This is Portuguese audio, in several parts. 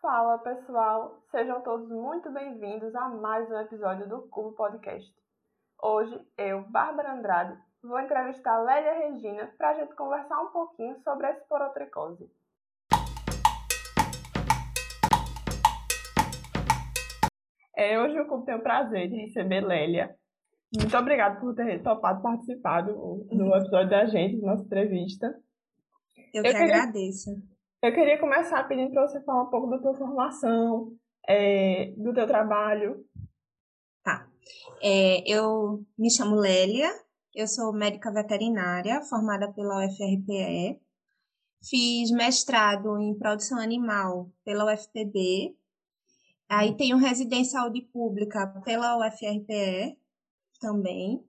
Fala pessoal, sejam todos muito bem-vindos a mais um episódio do Cubo Podcast. Hoje eu, Bárbara Andrade, vou entrevistar Lélia Regina para a gente conversar um pouquinho sobre a esporotricose. É, hoje o Cubo tem o prazer de receber Lélia. Muito obrigada por ter topado participar do, do episódio da gente, da nossa entrevista. Eu, eu que queria, agradeço. Eu queria começar pedindo para você falar um pouco da tua formação, é, do teu trabalho. Tá. É, eu me chamo Lélia, eu sou médica veterinária, formada pela UFRPE. Fiz mestrado em produção animal pela UFPB. Aí tenho residência em saúde pública pela UFRPE também.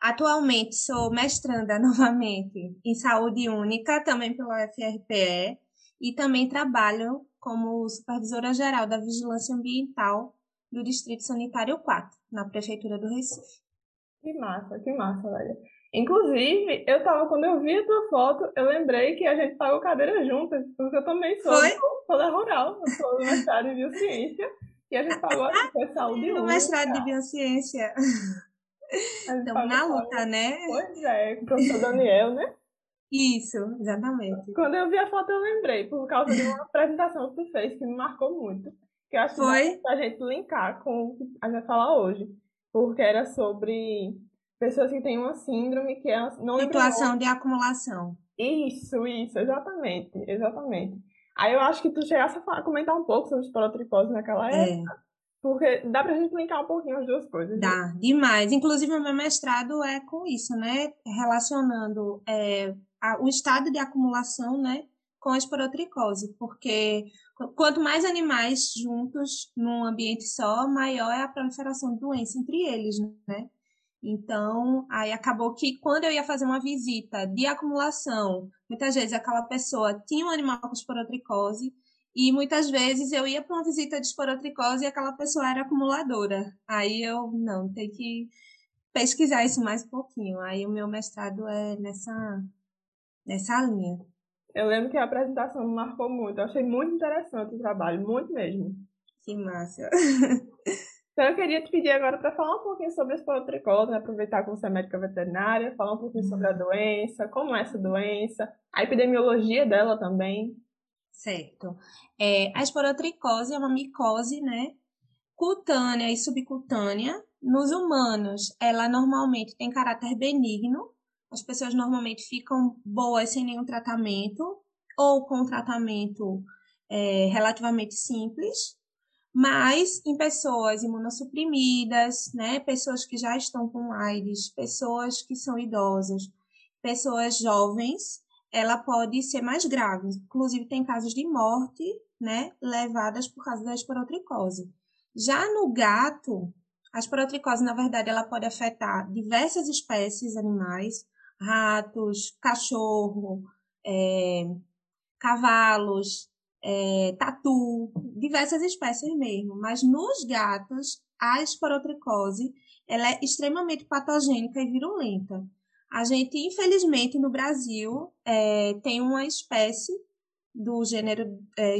Atualmente sou mestranda novamente em saúde única, também pela UFRPE, e também trabalho como supervisora geral da vigilância ambiental do Distrito Sanitário 4, na Prefeitura do Recife. Que massa, que massa, velho. Inclusive, eu tava, quando eu vi a tua foto, eu lembrei que a gente pagou cadeira juntas, porque eu também sou, sou da rural, eu sou do mestrado em biociência, e a gente pagou a saúde única. mestrado de biociência. Estamos na luta, né? Pois é, com o professor Daniel, né? Isso, exatamente. Quando eu vi a foto, eu lembrei, por causa de uma apresentação que tu fez, que me marcou muito. Que eu acho Foi? que a gente linkar com o que a gente vai falar hoje. Porque era sobre pessoas que têm uma síndrome que é não Situação de acumulação. Isso, isso, exatamente, exatamente. Aí eu acho que tu chegasse a comentar um pouco sobre esporotricose naquela é. época. É. Porque dá pra gente linkar um pouquinho as duas coisas. Né? Dá, demais. Inclusive, o meu mestrado é com isso, né? Relacionando é, a, o estado de acumulação, né? Com a esporotricose. Porque quanto mais animais juntos num ambiente só, maior é a proliferação de doença entre eles, né? Então, aí acabou que quando eu ia fazer uma visita de acumulação, muitas vezes aquela pessoa tinha um animal com esporotricose, e muitas vezes eu ia para uma visita de esporotricose e aquela pessoa era acumuladora. Aí eu, não, tem que pesquisar isso mais um pouquinho. Aí o meu mestrado é nessa, nessa linha. Eu lembro que a apresentação me marcou muito. Eu achei muito interessante o trabalho, muito mesmo. Que massa. Então eu queria te pedir agora para falar um pouquinho sobre a esporotricose, né? aproveitar que você é médica veterinária, falar um pouquinho sobre a doença, como é essa doença, a epidemiologia dela também. Certo. É, a esporotricose é uma micose, né? Cutânea e subcutânea. Nos humanos, ela normalmente tem caráter benigno. As pessoas normalmente ficam boas sem nenhum tratamento ou com tratamento é, relativamente simples. Mas em pessoas imunossuprimidas, né, pessoas que já estão com AIDS, pessoas que são idosas, pessoas jovens, ela pode ser mais grave. Inclusive, tem casos de morte, né, levadas por causa da esporotricose. Já no gato, a esporotricose, na verdade, ela pode afetar diversas espécies animais, ratos, cachorro, é, cavalos, é, tatu, diversas espécies mesmo. Mas nos gatos, a esporotricose, ela é extremamente patogênica e virulenta. A gente, infelizmente, no Brasil, é, tem uma espécie do gênero é,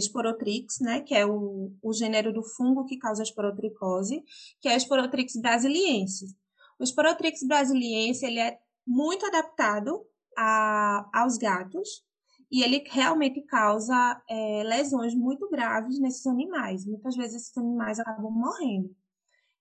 né, que é o, o gênero do fungo que causa a esporotricose, que é o Sporotrix brasiliensis. O Sporotrix brasiliensis, ele é muito adaptado a, aos gatos e ele realmente causa é, lesões muito graves nesses animais. Muitas vezes esses animais acabam morrendo.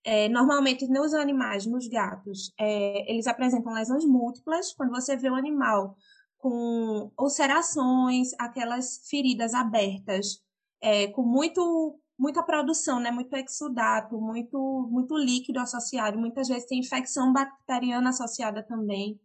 É, normalmente, nos animais, nos gatos, é, eles apresentam lesões múltiplas. Quando você vê um animal com ulcerações, aquelas feridas abertas, é, com muito, muita produção, né? muito exudato, muito, muito líquido associado. Muitas vezes tem infecção bacteriana associada também.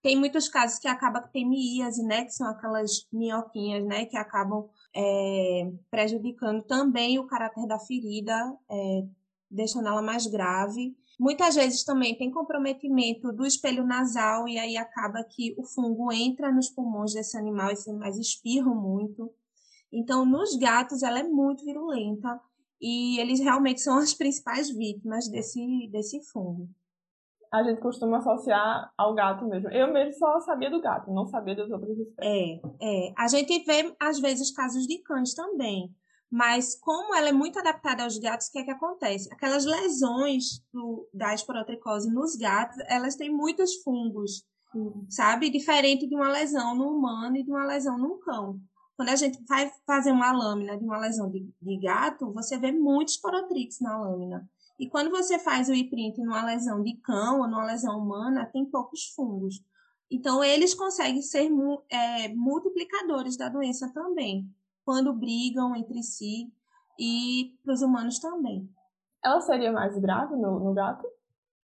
Tem muitos casos que acaba que tem miíase, né? Que são aquelas minhoquinhas, né? Que acabam é, prejudicando também o caráter da ferida, é, deixando ela mais grave. Muitas vezes também tem comprometimento do espelho nasal e aí acaba que o fungo entra nos pulmões desse animal, esses animais espirram muito. Então, nos gatos, ela é muito virulenta e eles realmente são as principais vítimas desse, desse fungo. A gente costuma associar ao gato mesmo. Eu mesmo só sabia do gato, não sabia das outras espécies. É, é. A gente vê, às vezes, casos de cães também. Mas como ela é muito adaptada aos gatos, o que é que acontece? Aquelas lesões do, da esporotricose nos gatos, elas têm muitos fungos, sabe? Diferente de uma lesão no humano e de uma lesão no cão. Quando a gente vai fazer uma lâmina de uma lesão de, de gato, você vê muitos esporotrix na lâmina. E quando você faz o e-print numa lesão de cão ou numa lesão humana, tem poucos fungos. Então, eles conseguem ser é, multiplicadores da doença também, quando brigam entre si e para os humanos também. Ela seria mais grave no, no gato?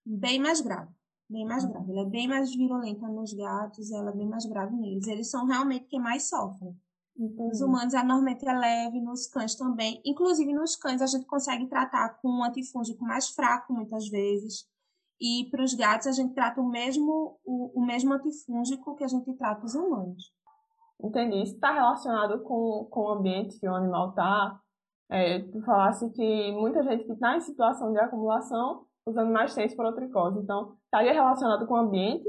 Bem mais grave. Bem mais grave. Ela é bem mais virulenta nos gatos, ela é bem mais grave neles. Eles são realmente quem mais sofrem. Entendi. Nos humanos, normalmente é leve, nos cães também. Inclusive, nos cães, a gente consegue tratar com um antifúngico mais fraco, muitas vezes. E para os gatos, a gente trata o mesmo, o, o mesmo antifúngico que a gente trata os humanos. Entendi. Isso está relacionado com, com o ambiente que o animal está. É, tu falasse que muita gente que está em situação de acumulação, os animais têm esporotricose. Então, estaria relacionado com o ambiente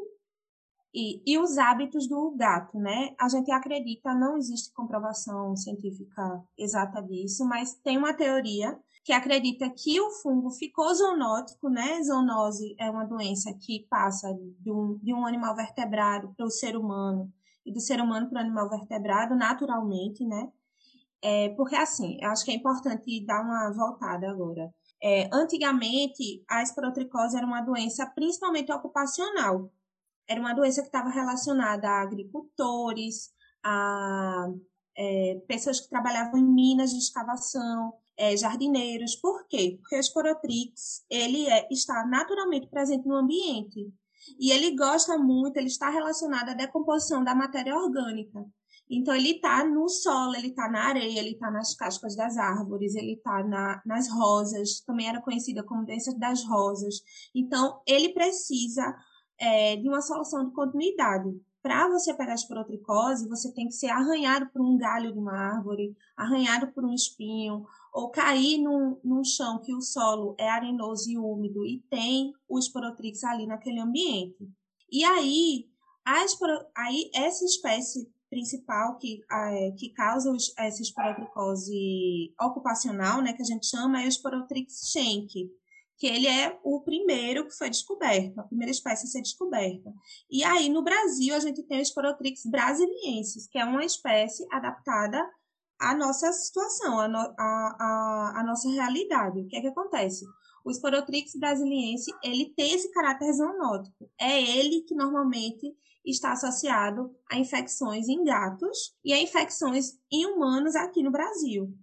e, e os hábitos do gato, né? A gente acredita, não existe comprovação científica exata disso, mas tem uma teoria que acredita que o fungo ficou zoonótico, né? Zoonose é uma doença que passa de um, de um animal vertebrado para o ser humano e do ser humano para o animal vertebrado naturalmente, né? É, porque assim, eu acho que é importante dar uma voltada agora. É, antigamente, a esporotricose era uma doença principalmente ocupacional, era uma doença que estava relacionada a agricultores, a é, pessoas que trabalhavam em minas de escavação, é, jardineiros. Por quê? Porque o esporotrix, ele é, está naturalmente presente no ambiente. E ele gosta muito, ele está relacionado à decomposição da matéria orgânica. Então, ele está no solo, ele está na areia, ele está nas cascas das árvores, ele está na, nas rosas, também era conhecida como doença das rosas. Então, ele precisa é, de uma solução de continuidade. Para você pegar esporotricose, você tem que ser arranhado por um galho de uma árvore, arranhado por um espinho, ou cair num, num chão que o solo é arenoso e úmido e tem o esporotrix ali naquele ambiente. E aí, esporo, aí essa espécie principal que, é, que causa essa esporotricose ocupacional, né, que a gente chama, é o esporotrix schenck que ele é o primeiro que foi descoberto, a primeira espécie a ser descoberta. E aí, no Brasil, a gente tem o Sporotrix brasiliensis, que é uma espécie adaptada à nossa situação, à, no, à, à, à nossa realidade. O que é que acontece? O Sporotrix brasiliense, ele tem esse caráter zoonótico. É ele que normalmente está associado a infecções em gatos e a infecções em humanos aqui no Brasil.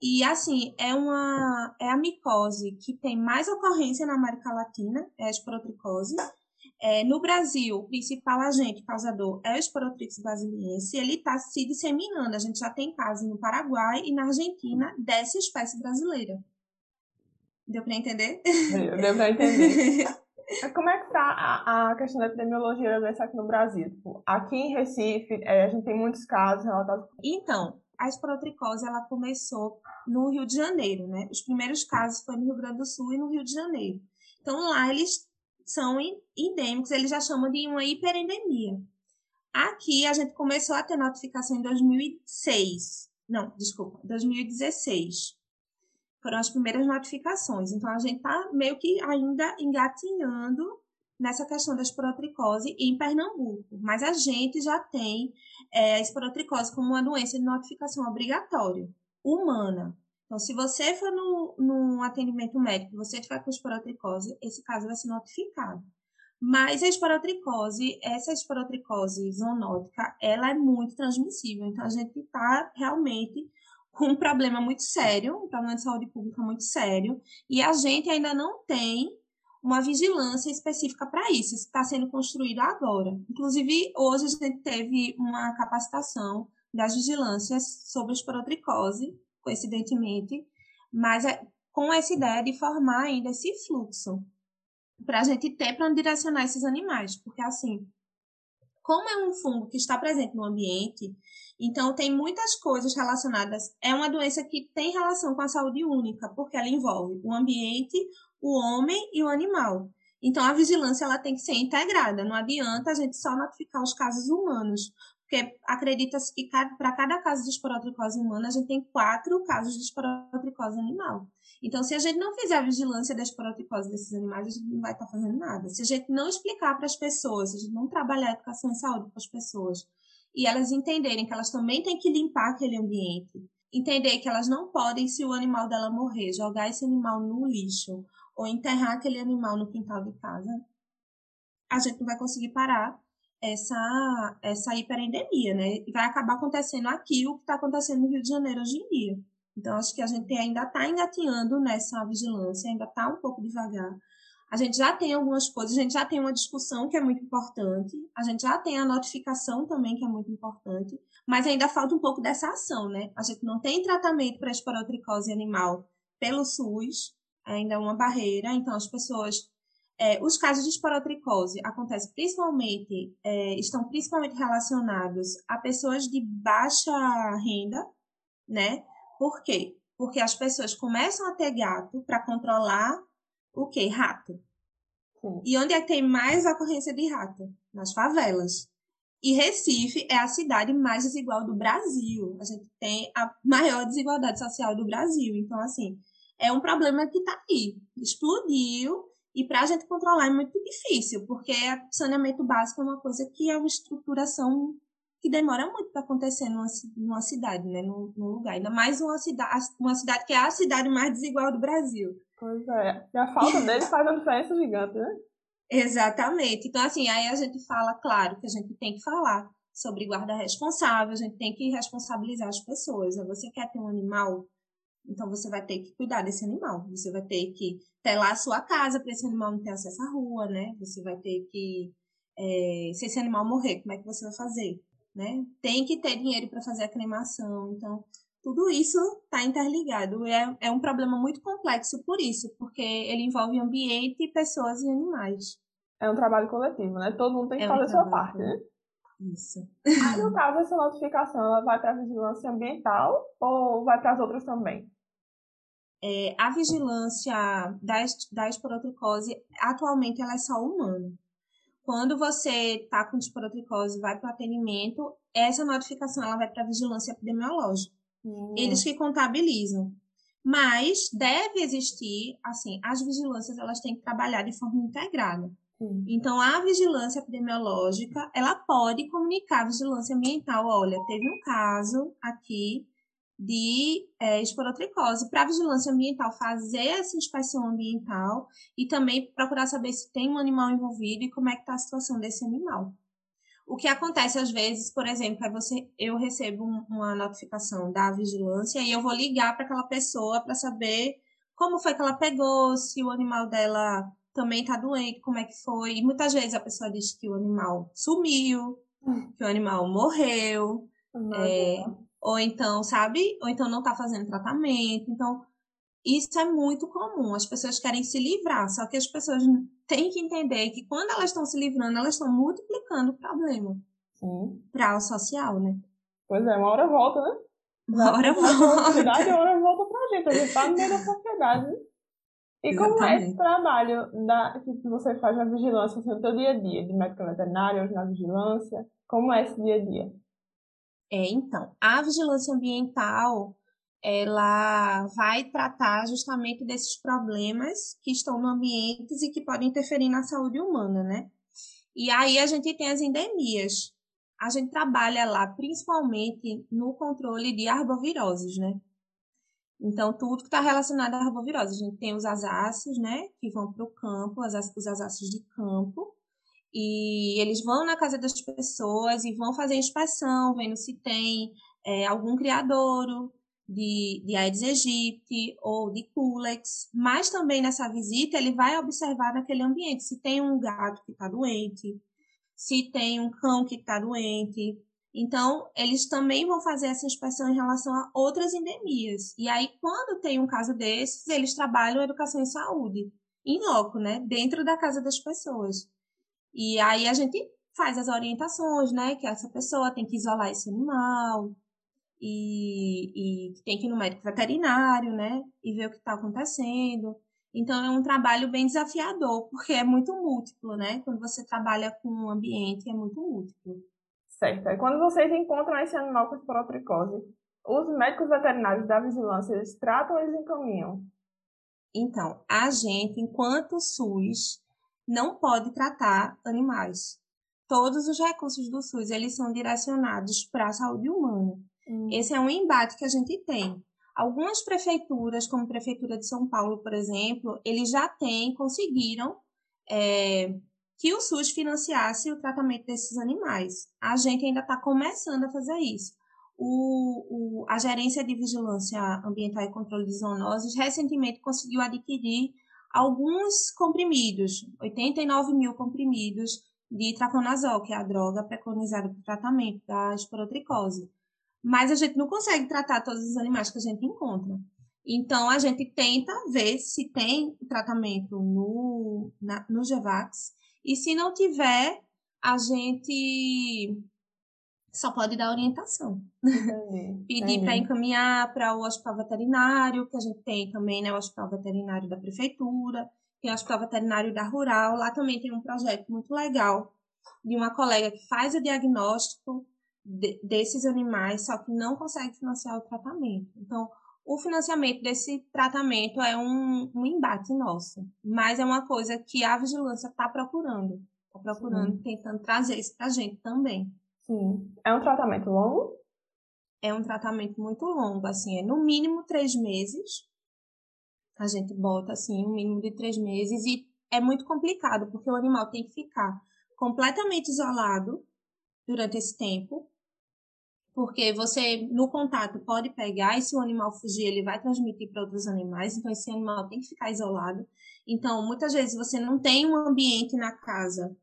E assim, é uma é a micose que tem mais ocorrência na América Latina, é a esporotricose. É, no Brasil, o principal agente causador é o Esporotrix brasiliense. Ele está se disseminando. A gente já tem casos no Paraguai e na Argentina dessa espécie brasileira. Deu para entender? Deu para entender. Como é que está a, a, questão da epidemiologia doença aqui no Brasil? Tipo, aqui em Recife, é, a gente tem muitos casos relatados. Então, a esporotricose ela começou no Rio de Janeiro, né? Os primeiros casos foram no Rio Grande do Sul e no Rio de Janeiro. Então lá eles são endêmicos, eles já chamam de uma hiperendemia. Aqui a gente começou a ter notificação em 2006. Não, desculpa, 2016. Foram as primeiras notificações. Então a gente tá meio que ainda engatinhando nessa questão da esporotricose em Pernambuco, mas a gente já tem é, a esporotricose como uma doença de notificação obrigatória, humana. Então, se você for no, no atendimento médico e você tiver com esporotricose, esse caso vai ser notificado. Mas a esporotricose, essa esporotricose zoonótica, ela é muito transmissível. Então, a gente está realmente com um problema muito sério, um problema de saúde pública muito sério, e a gente ainda não tem uma vigilância específica para isso. Isso está sendo construído agora. Inclusive, hoje a gente teve uma capacitação das vigilâncias sobre esporotricose, coincidentemente, mas é com essa ideia de formar ainda esse fluxo para a gente ter para direcionar esses animais, porque assim, como é um fungo que está presente no ambiente, então tem muitas coisas relacionadas. É uma doença que tem relação com a saúde única, porque ela envolve o ambiente, o homem e o animal. Então, a vigilância ela tem que ser integrada. Não adianta a gente só notificar os casos humanos, porque acredita-se que para cada caso de esporotricose humana, a gente tem quatro casos de esporotricose animal. Então, se a gente não fizer a vigilância da esporotricose desses animais, a gente não vai estar tá fazendo nada. Se a gente não explicar para as pessoas, se a gente não trabalhar a educação em saúde para as pessoas, e elas entenderem que elas também têm que limpar aquele ambiente, entender que elas não podem, se o animal dela morrer, jogar esse animal no lixo ou enterrar aquele animal no quintal de casa, a gente não vai conseguir parar essa, essa hiperendemia, né? E vai acabar acontecendo aqui o que está acontecendo no Rio de Janeiro hoje em dia. Então, acho que a gente ainda está engatinhando nessa vigilância, ainda está um pouco devagar. A gente já tem algumas coisas, a gente já tem uma discussão que é muito importante, a gente já tem a notificação também que é muito importante, mas ainda falta um pouco dessa ação, né? A gente não tem tratamento para esporotricose animal pelo SUS, ainda é uma barreira, então as pessoas é, os casos de esporotricose acontecem principalmente, é, estão principalmente relacionados a pessoas de baixa renda, né? Por quê? Porque as pessoas começam a ter gato para controlar o quê? Rato. Sim. E onde é que tem mais ocorrência de rato? Nas favelas. E Recife é a cidade mais desigual do Brasil. A gente tem a maior desigualdade social do Brasil. Então, assim, é um problema que está aí. Explodiu e para a gente controlar é muito difícil, porque saneamento básico é uma coisa que é uma estruturação que demora muito para acontecer numa, numa cidade, né? Num, num, lugar. Ainda mais uma cidade, uma cidade que é a cidade mais desigual do Brasil. Pois é. E a falta dele faz uma diferença gigante, né? Exatamente. Então, assim, aí a gente fala, claro, que a gente tem que falar sobre guarda responsável, a gente tem que responsabilizar as pessoas. Você quer ter um animal então você vai ter que cuidar desse animal. Você vai ter que telar a sua casa para esse animal não ter acesso à rua, né? Você vai ter que. É, se esse animal morrer, como é que você vai fazer? Né? Tem que ter dinheiro para fazer a cremação. Então, tudo isso está interligado. É, é um problema muito complexo por isso, porque ele envolve ambiente, pessoas e animais. É um trabalho coletivo, né? Todo mundo tem que é fazer a sua parte, né? Isso. Aí, no caso, essa notificação ela vai para a vigilância ambiental ou vai para as outras também? é, a vigilância da, da esporotricose, atualmente, ela é só humana. Quando você está com esporotricose vai para o atendimento, essa notificação ela vai para a vigilância epidemiológica. Hum. Eles que contabilizam. Mas deve existir, assim, as vigilâncias elas têm que trabalhar de forma integrada. Hum. Então, a vigilância epidemiológica, ela pode comunicar a vigilância ambiental. Olha, teve um caso aqui de é, esporotricose para a vigilância ambiental fazer essa inspeção ambiental e também procurar saber se tem um animal envolvido e como é que está a situação desse animal. O que acontece às vezes, por exemplo, é você, eu recebo uma notificação da vigilância e eu vou ligar para aquela pessoa para saber como foi que ela pegou, se o animal dela também está doente, como é que foi. E muitas vezes a pessoa diz que o animal sumiu, hum. que o animal morreu. É, ou então, sabe? Ou então não está fazendo tratamento. Então, isso é muito comum. As pessoas querem se livrar, só que as pessoas têm que entender que quando elas estão se livrando, elas estão multiplicando o problema para o social, né? Pois é, uma hora volta, né? Uma hora volta. Sociedade, uma hora volta pra gente. A gente tá no meio da sociedade. E Exatamente. como é esse trabalho da, que você faz na vigilância, assim, no seu dia a dia, de médico veterinário, hoje na vigilância? Como é esse dia a dia? É, então, a vigilância ambiental, ela vai tratar justamente desses problemas que estão no ambiente e que podem interferir na saúde humana, né? E aí a gente tem as endemias. A gente trabalha lá principalmente no controle de arboviroses, né? Então, tudo que está relacionado à arbovirose. A gente tem os asáceos, né? Que vão para o campo, os asáceos de campo. E eles vão na casa das pessoas e vão fazer inspeção, vendo se tem é, algum criadouro de, de Aedes aegypti ou de Culex. Mas também nessa visita ele vai observar naquele ambiente se tem um gato que está doente, se tem um cão que está doente. Então, eles também vão fazer essa inspeção em relação a outras endemias. E aí, quando tem um caso desses, eles trabalham educação em saúde, em loco, né? Dentro da casa das pessoas. E aí a gente faz as orientações, né? Que essa pessoa tem que isolar esse animal e, e tem que ir no médico veterinário, né? E ver o que está acontecendo. Então é um trabalho bem desafiador, porque é muito múltiplo, né? Quando você trabalha com um ambiente, é muito múltiplo. Certo. E quando vocês encontram esse animal com esporotricose, os médicos veterinários da vigilância, eles tratam ou eles encaminham? Então, a gente, enquanto SUS, não pode tratar animais. Todos os recursos do SUS, eles são direcionados para a saúde humana. Hum. Esse é um embate que a gente tem. Algumas prefeituras, como a Prefeitura de São Paulo, por exemplo, eles já têm, conseguiram é, que o SUS financiasse o tratamento desses animais. A gente ainda está começando a fazer isso. O, o, a Gerência de Vigilância Ambiental e Controle de Zoonoses recentemente conseguiu adquirir alguns comprimidos, 89 mil comprimidos de traconazol, que é a droga preconizada para o tratamento da esporotricose. Mas a gente não consegue tratar todos os animais que a gente encontra. Então, a gente tenta ver se tem tratamento no, na, no GEVAX. E se não tiver, a gente só pode dar orientação. Pedir para encaminhar para o hospital veterinário, que a gente tem também, né? O hospital veterinário da prefeitura, tem o hospital veterinário da rural. Lá também tem um projeto muito legal de uma colega que faz o diagnóstico de, desses animais, só que não consegue financiar o tratamento. Então, o financiamento desse tratamento é um, um embate nosso, mas é uma coisa que a vigilância está procurando, está procurando, Sim. tentando trazer isso para a gente também. Sim. É um tratamento longo? É um tratamento muito longo, assim, é no mínimo três meses. A gente bota, assim, um mínimo de três meses e é muito complicado, porque o animal tem que ficar completamente isolado durante esse tempo, porque você no contato pode pegar e se o animal fugir ele vai transmitir para outros animais, então esse animal tem que ficar isolado. Então muitas vezes você não tem um ambiente na casa,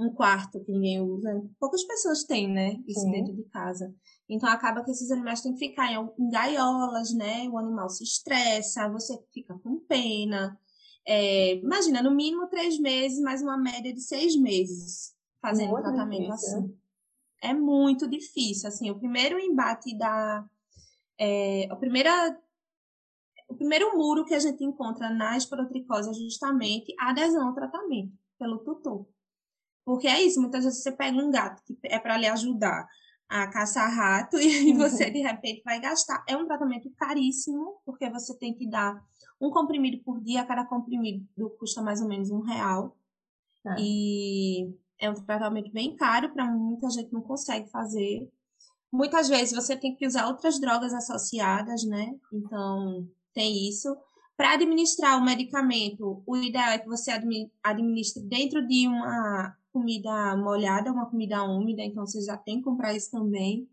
um quarto que ninguém usa, poucas pessoas têm, né, isso Sim. dentro de casa. Então acaba que esses animais têm que ficar em, gaiolas, né? O animal se estressa, você fica com pena. É, imagina, no mínimo três meses, mais uma média de seis meses fazendo Muito tratamento difícil. assim é muito difícil. Assim, o primeiro embate da. É, a primeira, o primeiro muro que a gente encontra na esporotricose é justamente a adesão ao tratamento pelo tutor. Porque é isso, muitas vezes você pega um gato que é para lhe ajudar a caçar rato e você de repente vai gastar. É um tratamento caríssimo, porque você tem que dar um comprimido por dia, cada comprimido custa mais ou menos um real. É. E é um tratamento bem caro, para muita gente não consegue fazer. Muitas vezes você tem que usar outras drogas associadas, né? Então, tem isso. Para administrar o medicamento, o ideal é que você administre dentro de uma comida molhada, uma comida úmida, então você já tem que comprar isso também.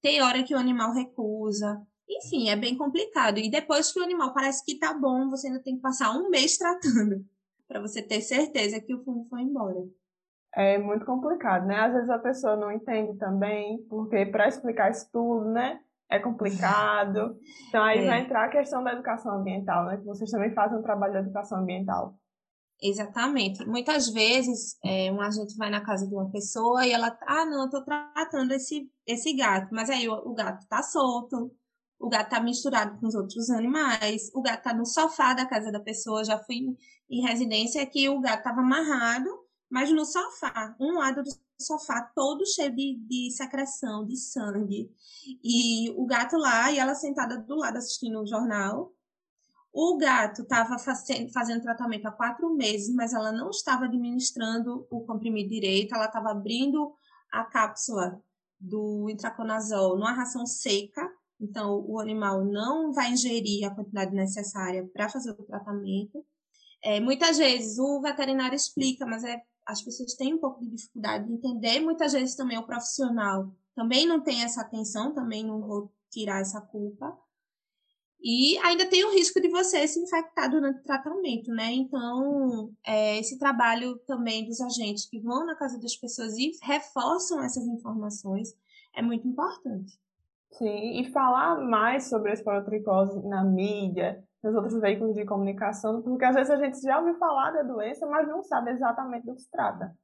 Tem hora que o animal recusa. Enfim, é bem complicado. E depois que o animal parece que tá bom, você ainda tem que passar um mês tratando para você ter certeza que o fungo foi embora é muito complicado, né? Às vezes a pessoa não entende também, porque para explicar isso tudo, né? É complicado. Então aí é. vai entrar a questão da educação ambiental, né? Que vocês também fazem um trabalho de educação ambiental. Exatamente. Muitas vezes é, um agente vai na casa de uma pessoa e ela, ah, não, eu tô tratando esse, esse gato, mas aí o, o gato tá solto, o gato tá misturado com os outros animais, o gato tá no sofá da casa da pessoa, já fui em residência que o gato tava amarrado mas no sofá, um lado do sofá todo cheio de, de secreção, de sangue. E o gato lá e ela sentada do lado assistindo o jornal. O gato estava fazendo tratamento há quatro meses, mas ela não estava administrando o comprimido direito, ela estava abrindo a cápsula do intraconazol numa ração seca, então o animal não vai ingerir a quantidade necessária para fazer o tratamento. É, muitas vezes o veterinário explica, mas é as pessoas têm um pouco de dificuldade de entender. Muitas vezes também o profissional também não tem essa atenção, também não vou tirar essa culpa. E ainda tem o risco de você se infectar durante o tratamento, né? Então, é, esse trabalho também dos agentes que vão na casa das pessoas e reforçam essas informações é muito importante. Sim, e falar mais sobre a esporotricose na mídia, nos outros veículos de comunicação, porque às vezes a gente já ouviu falar da doença, mas não sabe exatamente do que se trata.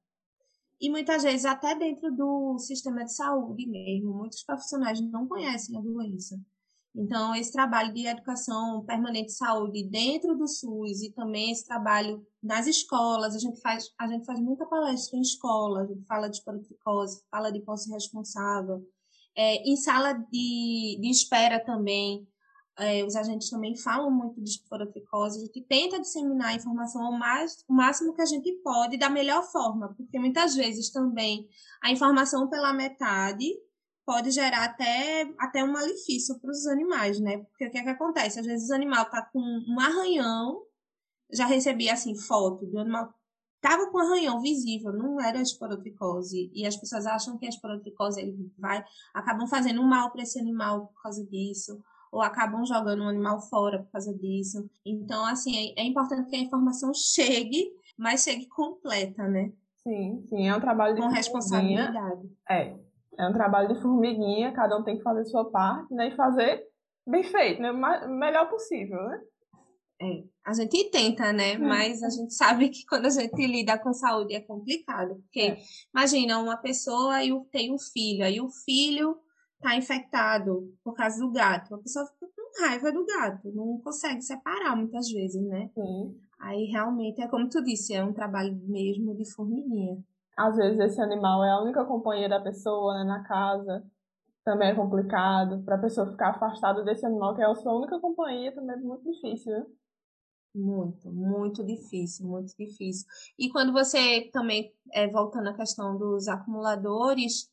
E muitas vezes, até dentro do sistema de saúde mesmo, muitos profissionais não conhecem a doença. Então, esse trabalho de educação permanente de saúde dentro do SUS e também esse trabalho nas escolas, a gente faz, a gente faz muita palestra em escola, a gente fala de esporotricose, fala de posse responsável, é, em sala de, de espera também, é, os agentes também falam muito de esporotricose, a gente tenta disseminar a informação ao mais, o máximo que a gente pode, da melhor forma, porque muitas vezes também a informação pela metade pode gerar até, até um malefício para os animais, né? Porque o que, é que acontece? Às vezes o animal está com um arranhão, já recebi assim foto do animal tava com arranhão visível, não era esporotricose, e as pessoas acham que a esporotricose ele vai acabam fazendo mal para esse animal por causa disso ou acabam jogando o animal fora por causa disso. Então, assim, é, é importante que a informação chegue, mas chegue completa, né? Sim, sim, é um trabalho de Com responsabilidade. É, é um trabalho de formiguinha, cada um tem que fazer a sua parte, né? E fazer bem feito, né? O melhor possível, né? É, a gente tenta, né? É. Mas a gente sabe que quando a gente lida com saúde é complicado. Porque, é. imagina, uma pessoa tem um filho, aí o filho tá infectado por causa do gato. A pessoa fica com raiva do gato, não consegue separar muitas vezes, né? Sim. Aí realmente é como tu disse, é um trabalho mesmo de formiguinha. Às vezes esse animal é a única companhia da pessoa né, na casa. Também é complicado. Para a pessoa ficar afastada desse animal, que é a sua única companhia, também é muito difícil, né? Muito, muito difícil, muito difícil. E quando você também, é, voltando à questão dos acumuladores,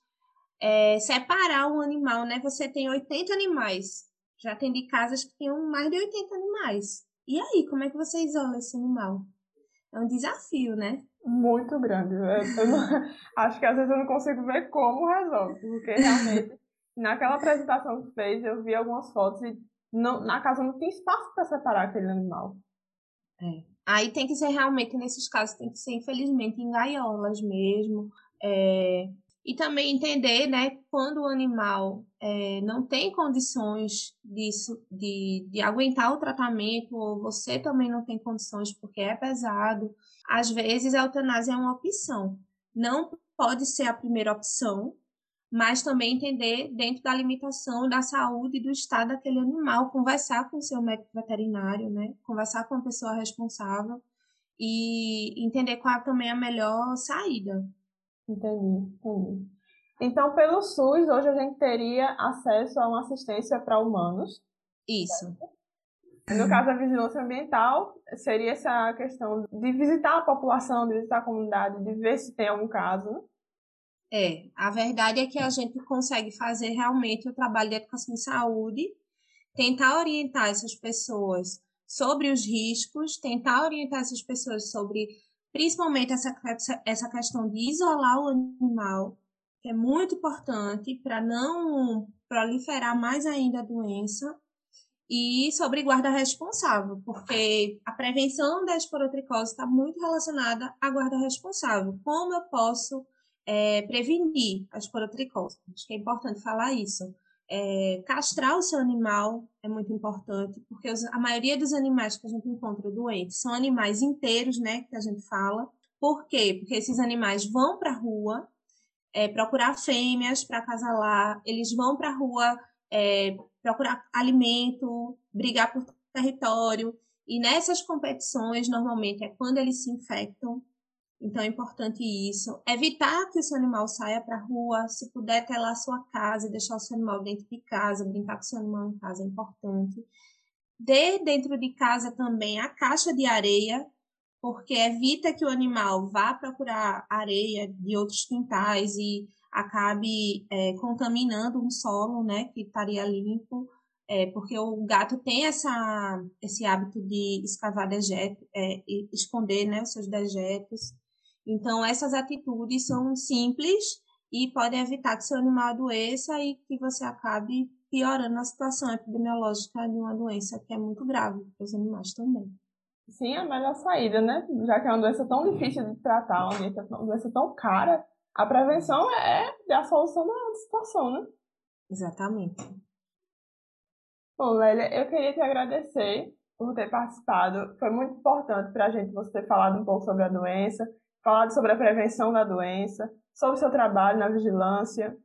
é, separar um animal, né? Você tem 80 animais. Já tem de casas que tinham mais de 80 animais. E aí, como é que você isola esse animal? É um desafio, né? Muito grande. Eu, não, acho que às vezes eu não consigo ver como resolve, porque realmente, naquela apresentação que fez, eu vi algumas fotos e não, na casa não tem espaço para separar aquele animal. É. Aí tem que ser realmente, nesses casos, tem que ser, infelizmente, em gaiolas mesmo. É, e também entender, né, quando o animal é, não tem condições disso, de, de aguentar o tratamento, ou você também não tem condições porque é pesado, às vezes a eutanásia é uma opção. Não pode ser a primeira opção, mas também entender dentro da limitação da saúde e do estado daquele animal, conversar com o seu médico veterinário, né, conversar com a pessoa responsável e entender qual é também a melhor saída. Entendi, entendi. Então, pelo SUS, hoje a gente teria acesso a uma assistência para humanos. Isso. No caso da vigilância ambiental, seria essa questão de visitar a população, de visitar a comunidade, de ver se tem algum caso. É, a verdade é que a gente consegue fazer realmente o trabalho de educação em saúde, tentar orientar essas pessoas sobre os riscos, tentar orientar essas pessoas sobre principalmente essa, essa questão de isolar o animal, que é muito importante para não proliferar mais ainda a doença, e sobre guarda responsável, porque a prevenção da esporotricose está muito relacionada à guarda responsável. Como eu posso é, prevenir a esporotricose? Acho que é importante falar isso. É, castrar o seu animal é muito importante, porque os, a maioria dos animais que a gente encontra doentes são animais inteiros, né, que a gente fala. Por quê? Porque esses animais vão para a rua é, procurar fêmeas para acasalar, eles vão para a rua é, procurar alimento, brigar por território, e nessas competições, normalmente, é quando eles se infectam, então é importante isso. Evitar que o seu animal saia para a rua, se puder ter lá a sua casa, deixar o seu animal dentro de casa, brincar com o seu animal em casa é importante. Dê dentro de casa também a caixa de areia, porque evita que o animal vá procurar areia de outros quintais e acabe é, contaminando um solo, né, que estaria limpo, é, porque o gato tem essa, esse hábito de escavar dejetos, é, esconder, né, os seus dejetos. Então, essas atitudes são simples e podem evitar que seu animal adoeça e que você acabe piorando a situação epidemiológica de uma doença que é muito grave para os animais também. Sim, é a melhor saída, né? Já que é uma doença tão difícil de tratar, uma doença tão cara, a prevenção é a solução da situação, né? Exatamente. Bom, Lélia, eu queria te agradecer por ter participado. Foi muito importante para a gente você ter falado um pouco sobre a doença, falado sobre a prevenção da doença, sobre o seu trabalho na vigilância.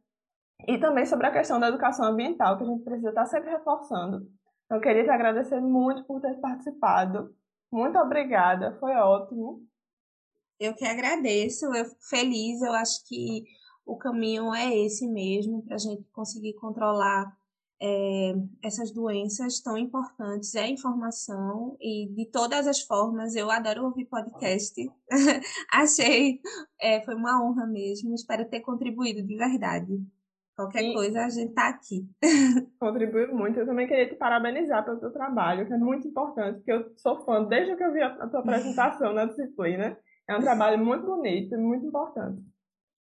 E também sobre a questão da educação ambiental, que a gente precisa estar sempre reforçando. Eu queria te agradecer muito por ter participado. Muito obrigada, foi ótimo. Eu que agradeço, eu fico feliz, eu acho que o caminho é esse mesmo, para a gente conseguir controlar é, essas doenças tão importantes, é a informação e de todas as formas, eu adoro ouvir podcast, achei, é, foi uma honra mesmo, espero ter contribuído de verdade. Qualquer Sim. coisa, a gente tá aqui. Contribuiu muito. Eu também queria te parabenizar pelo teu trabalho, que é muito importante, porque eu sou fã desde que eu vi a tua apresentação na disciplina. É um trabalho muito bonito e muito importante.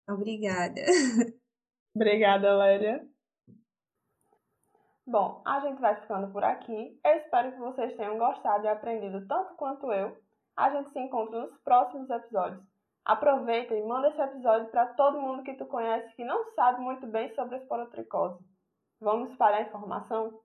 Obrigada. Obrigada, Lélia. Bom, a gente vai ficando por aqui. Eu espero que vocês tenham gostado e aprendido tanto quanto eu. A gente se encontra nos próximos episódios. Aproveita e manda esse episódio para todo mundo que tu conhece que não sabe muito bem sobre a esporotricose. Vamos espalhar a informação?